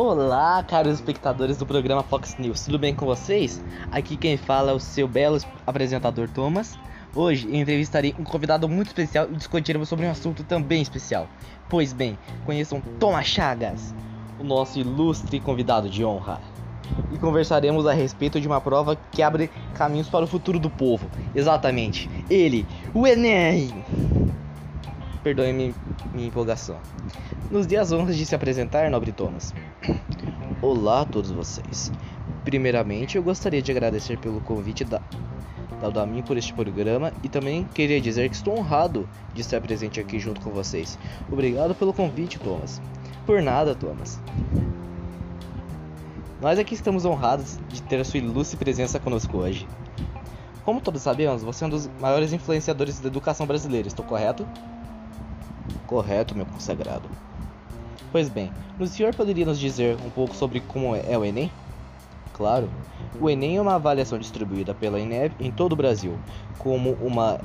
Olá, caros espectadores do programa Fox News, tudo bem com vocês? Aqui quem fala é o seu belo apresentador Thomas. Hoje entrevistarei um convidado muito especial e discutiremos sobre um assunto também especial. Pois bem, conheçam Thomas Chagas, o nosso ilustre convidado de honra. E conversaremos a respeito de uma prova que abre caminhos para o futuro do povo. Exatamente, ele, o Enem! Perdoe minha, empolgação. Nos dias honras de se apresentar, nobre Thomas. Olá a todos vocês. Primeiramente, eu gostaria de agradecer pelo convite da, dado a mim por este programa e também queria dizer que estou honrado de estar presente aqui junto com vocês. Obrigado pelo convite, Thomas. Por nada, Thomas. Nós aqui estamos honrados de ter a sua ilustre presença conosco hoje. Como todos sabemos, você é um dos maiores influenciadores da educação brasileira, estou correto? Correto, meu consagrado. Pois bem, o senhor poderia nos dizer um pouco sobre como é o Enem? Claro. O Enem é uma avaliação distribuída pela INEB em todo o Brasil, como uma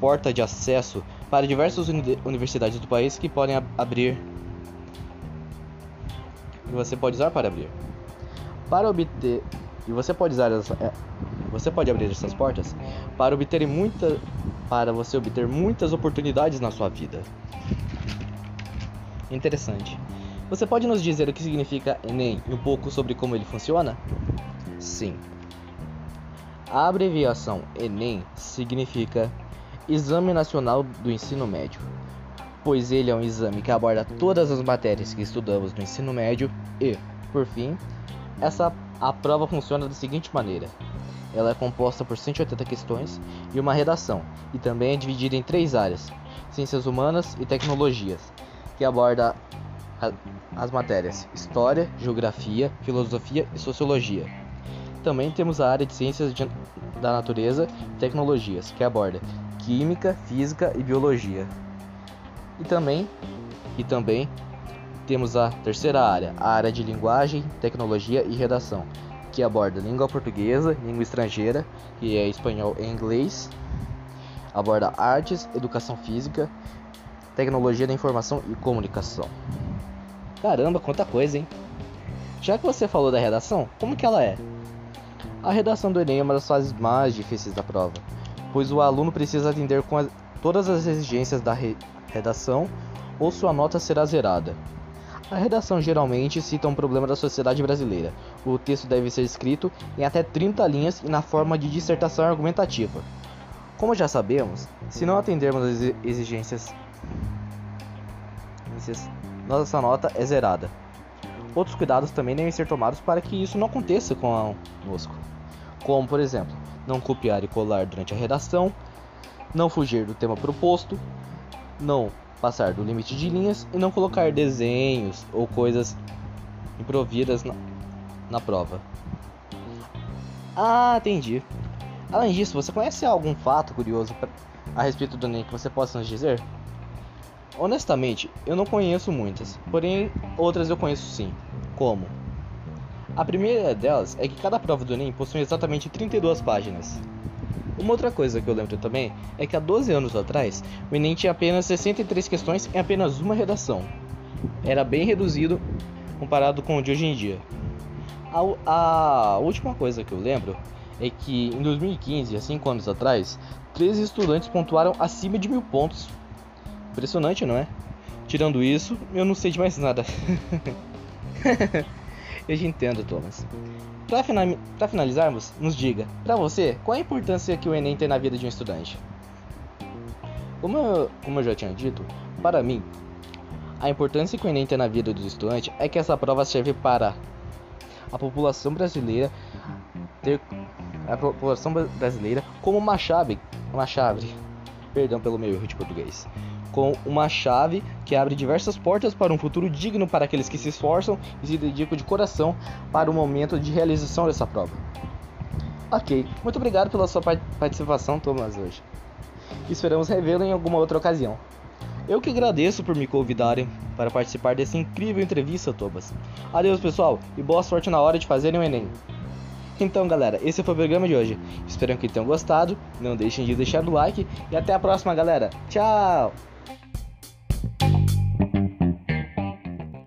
porta de acesso para diversas uni universidades do país que podem ab abrir e você pode usar para abrir. Para obter e você pode usar essa, é, você pode abrir essas portas para obter muita para você obter muitas oportunidades na sua vida. Interessante. Você pode nos dizer o que significa Enem e um pouco sobre como ele funciona? Sim. A abreviação Enem significa Exame Nacional do Ensino Médio, pois ele é um exame que aborda todas as matérias que estudamos no ensino médio e, por fim, essa a prova funciona da seguinte maneira: ela é composta por 180 questões e uma redação, e também é dividida em três áreas: Ciências Humanas e Tecnologias, que aborda as matérias História, Geografia, Filosofia e Sociologia. Também temos a área de Ciências de, da Natureza e Tecnologias, que aborda Química, Física e Biologia. E também, e também temos a terceira área, a área de Linguagem, Tecnologia e Redação, que aborda língua portuguesa, língua estrangeira, que é espanhol e inglês, aborda artes, educação física, tecnologia da informação e comunicação. Caramba, quanta coisa, hein? Já que você falou da redação, como que ela é? A redação do Enem é uma das fases mais difíceis da prova, pois o aluno precisa atender com todas as exigências da re, redação ou sua nota será zerada. A redação geralmente cita um problema da sociedade brasileira. O texto deve ser escrito em até 30 linhas e na forma de dissertação argumentativa. Como já sabemos, se não atendermos às exigências nossa nota é zerada. Outros cuidados também devem ser tomados para que isso não aconteça conosco, como por exemplo, não copiar e colar durante a redação, não fugir do tema proposto, não passar do limite de linhas e não colocar desenhos ou coisas improvidas na, na prova. Ah, entendi. Além disso, você conhece algum fato curioso a respeito do Enem que você possa nos dizer? Honestamente, eu não conheço muitas, porém outras eu conheço sim. Como? A primeira delas é que cada prova do Enem possui exatamente 32 páginas. Uma outra coisa que eu lembro também é que há 12 anos atrás, o Enem tinha apenas 63 questões em apenas uma redação. Era bem reduzido comparado com o de hoje em dia. A, a última coisa que eu lembro é que em 2015, há 5 anos atrás, 13 estudantes pontuaram acima de mil pontos Impressionante, não é? Tirando isso, eu não sei de mais nada. eu te entendo, Thomas. Para final, finalizarmos, nos diga, para você, qual a importância que o Enem tem na vida de um estudante? Como eu, como eu já tinha dito, para mim, a importância que o Enem tem na vida do estudante é que essa prova serve para a população brasileira ter a população brasileira como uma chave, uma chave, perdão pelo meu erro de português, com uma chave que abre diversas portas para um futuro digno para aqueles que se esforçam e se dedicam de coração para o momento de realização dessa prova. Ok, muito obrigado pela sua participação, Thomas, hoje. Esperamos revê-lo em alguma outra ocasião. Eu que agradeço por me convidarem para participar dessa incrível entrevista, Thomas. Adeus, pessoal, e boa sorte na hora de fazerem o Enem. Então, galera, esse foi o programa de hoje. Espero que tenham gostado. Não deixem de deixar o like e até a próxima, galera. Tchau!